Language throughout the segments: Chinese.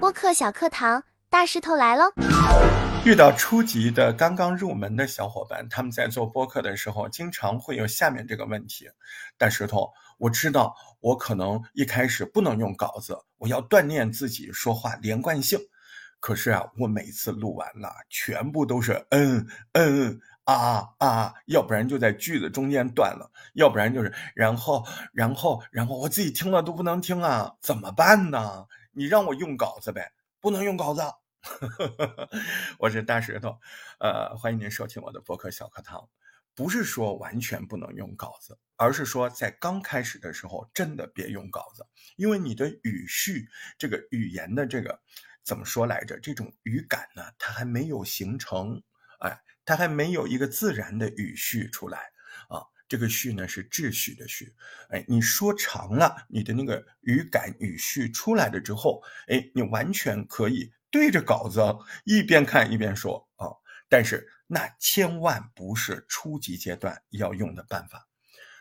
播客小课堂，大石头来喽！遇到初级的、刚刚入门的小伙伴，他们在做播客的时候，经常会有下面这个问题：大石头，我知道我可能一开始不能用稿子，我要锻炼自己说话连贯性。可是啊，我每次录完了，全部都是嗯嗯啊啊，要不然就在句子中间断了，要不然就是然后然后然后我自己听了都不能听啊，怎么办呢？你让我用稿子呗，不能用稿子。我是大石头，呃，欢迎您收听我的博客小课堂。不是说完全不能用稿子，而是说在刚开始的时候，真的别用稿子，因为你的语序，这个语言的这个怎么说来着？这种语感呢，它还没有形成，哎，它还没有一个自然的语序出来啊。这个序呢是秩序的序，哎，你说长了，你的那个语感语序出来了之后，哎，你完全可以对着稿子一边看一边说啊。但是那千万不是初级阶段要用的办法，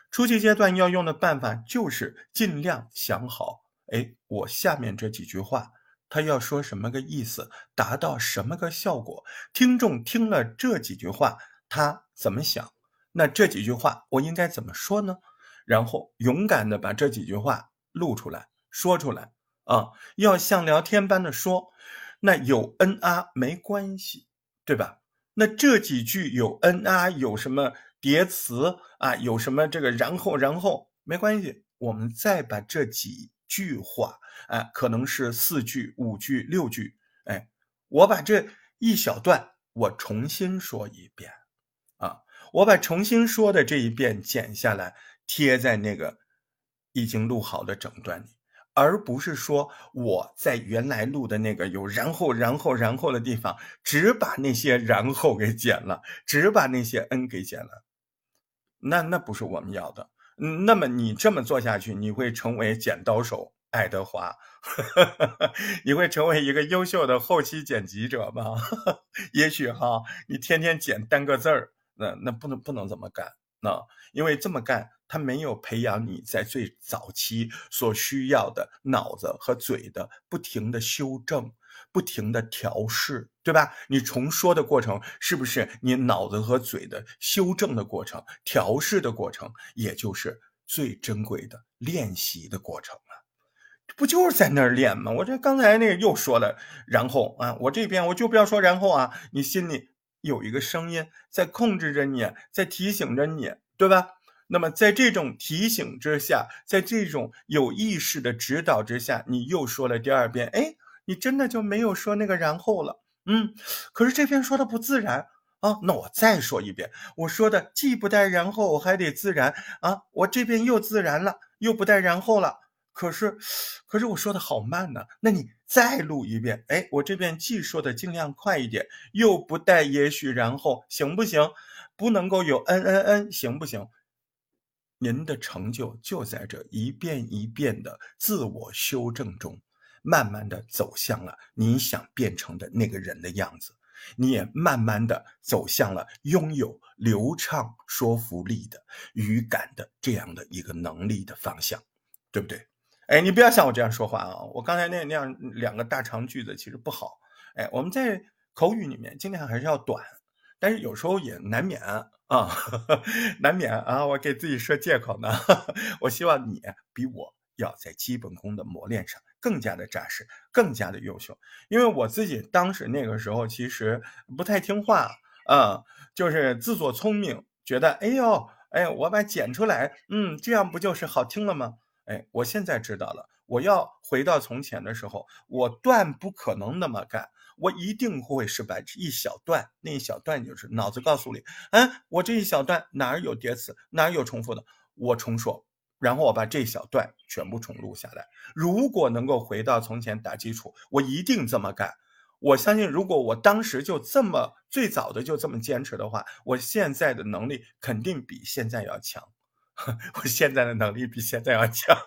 初级阶段要用的办法就是尽量想好，哎，我下面这几句话他要说什么个意思，达到什么个效果，听众听了这几句话他怎么想？那这几句话我应该怎么说呢？然后勇敢的把这几句话录出来说出来啊，要像聊天般的说。那有嗯啊没关系，对吧？那这几句有嗯啊，有什么叠词啊，有什么这个然后然后没关系，我们再把这几句话，哎，可能是四句、五句、六句，哎，我把这一小段我重新说一遍。啊我把重新说的这一遍剪下来，贴在那个已经录好的整段里，而不是说我在原来录的那个有然后然后然后的地方，只把那些然后给剪了，只把那些嗯给剪了。那那不是我们要的。那么你这么做下去，你会成为剪刀手爱德华，你会成为一个优秀的后期剪辑者吗？也许哈，你天天剪单个字儿。那那不能不能这么干，那因为这么干，他没有培养你在最早期所需要的脑子和嘴的不停的修正、不停的调试，对吧？你重说的过程是不是你脑子和嘴的修正的过程、调试的过程，也就是最珍贵的练习的过程啊？不就是在那儿练吗？我这刚才那个又说了，然后啊，我这边我就不要说然后啊，你心里。有一个声音在控制着你，在提醒着你，对吧？那么在这种提醒之下，在这种有意识的指导之下，你又说了第二遍，哎，你真的就没有说那个然后了，嗯。可是这边说的不自然啊，那我再说一遍，我说的既不带然后，我还得自然啊，我这边又自然了，又不带然后了。可是，可是我说的好慢呢。那你再录一遍，哎，我这边既说的尽量快一点，又不带也许然后，行不行？不能够有嗯嗯嗯，行不行？您的成就就在这一遍一遍的自我修正中，慢慢的走向了你想变成的那个人的样子，你也慢慢的走向了拥有流畅说服力的语感的这样的一个能力的方向，对不对？哎，你不要像我这样说话啊！我刚才那那样两个大长句子其实不好。哎，我们在口语里面尽量还是要短，但是有时候也难免啊，难免啊！我给自己设借口呢。我希望你比我要在基本功的磨练上更加的扎实，更加的优秀。因为我自己当时那个时候其实不太听话啊，就是自作聪明，觉得哎呦，哎，我把剪出来，嗯，这样不就是好听了吗？哎，我现在知道了。我要回到从前的时候，我断不可能那么干，我一定会是把一小段，那一小段就是脑子告诉你，嗯，我这一小段哪儿有叠词，哪儿有重复的，我重说，然后我把这小段全部重录下来。如果能够回到从前打基础，我一定这么干。我相信，如果我当时就这么最早的就这么坚持的话，我现在的能力肯定比现在要强。我现在的能力比现在要强，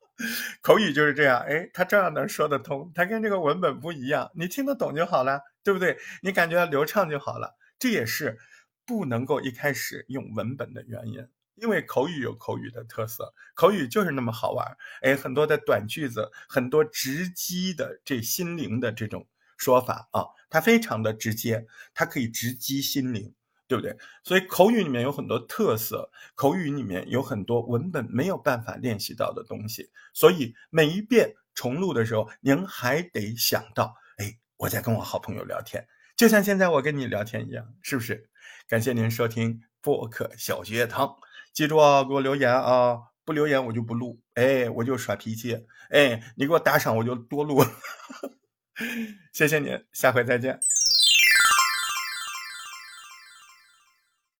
口语就是这样。哎，他照样能说得通，他跟这个文本不一样，你听得懂就好了，对不对？你感觉流畅就好了。这也是不能够一开始用文本的原因因为口语有口语的特色，口语就是那么好玩。哎，很多的短句子，很多直击的这心灵的这种说法啊，它非常的直接，它可以直击心灵，对不对？所以口语里面有很多特色，口语里面有很多文本没有办法练习到的东西，所以每一遍重录的时候，您还得想到，哎，我在跟我好朋友聊天，就像现在我跟你聊天一样，是不是？感谢您收听播客小学堂。记住啊，给我留言啊！不留言我就不录，哎，我就耍脾气，哎，你给我打赏我就多录。谢谢你，下回再见。